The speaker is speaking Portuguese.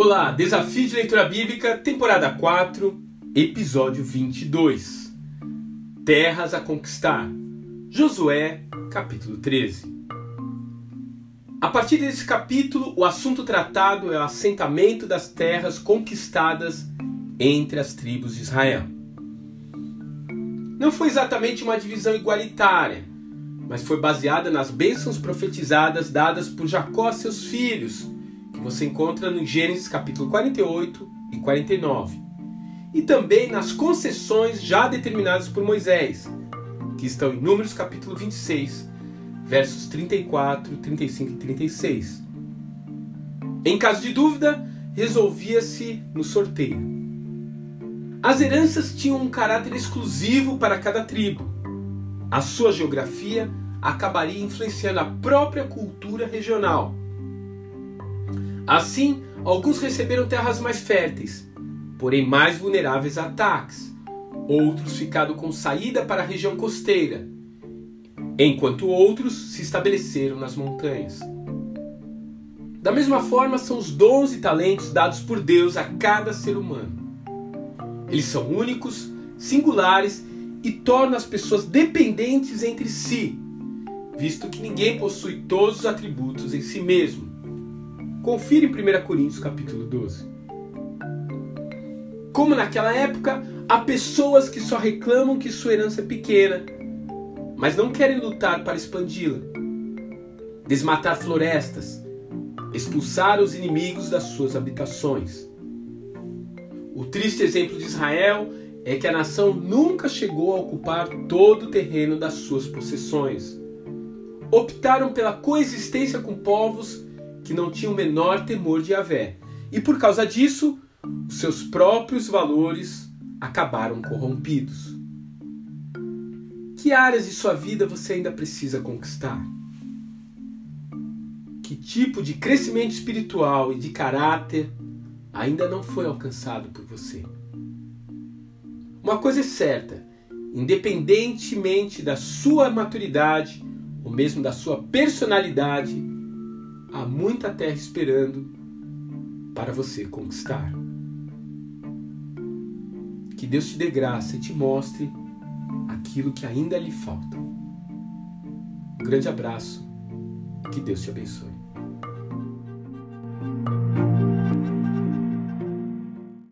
Olá, Desafio de Leitura Bíblica, temporada 4, episódio 22. Terras a conquistar. Josué, capítulo 13. A partir desse capítulo, o assunto tratado é o assentamento das terras conquistadas entre as tribos de Israel. Não foi exatamente uma divisão igualitária, mas foi baseada nas bênçãos profetizadas dadas por Jacó a seus filhos que você encontra no Gênesis capítulo 48 e 49, e também nas concessões já determinadas por Moisés, que estão em Números capítulo 26, versos 34, 35 e 36. Em caso de dúvida, resolvia-se no sorteio. As heranças tinham um caráter exclusivo para cada tribo. A sua geografia acabaria influenciando a própria cultura regional Assim, alguns receberam terras mais férteis, porém mais vulneráveis a ataques. Outros ficaram com saída para a região costeira, enquanto outros se estabeleceram nas montanhas. Da mesma forma, são os dons e talentos dados por Deus a cada ser humano. Eles são únicos, singulares e tornam as pessoas dependentes entre si, visto que ninguém possui todos os atributos em si mesmo. Confira em 1 Coríntios capítulo 12. Como naquela época, há pessoas que só reclamam que sua herança é pequena, mas não querem lutar para expandi-la. Desmatar florestas, expulsar os inimigos das suas habitações. O triste exemplo de Israel é que a nação nunca chegou a ocupar todo o terreno das suas possessões. Optaram pela coexistência com povos que não tinha o menor temor de Yahvé. E por causa disso, os seus próprios valores acabaram corrompidos. Que áreas de sua vida você ainda precisa conquistar? Que tipo de crescimento espiritual e de caráter ainda não foi alcançado por você? Uma coisa é certa: independentemente da sua maturidade ou mesmo da sua personalidade, há muita terra esperando para você conquistar. Que Deus te dê graça e te mostre aquilo que ainda lhe falta. Um grande abraço. Que Deus te abençoe.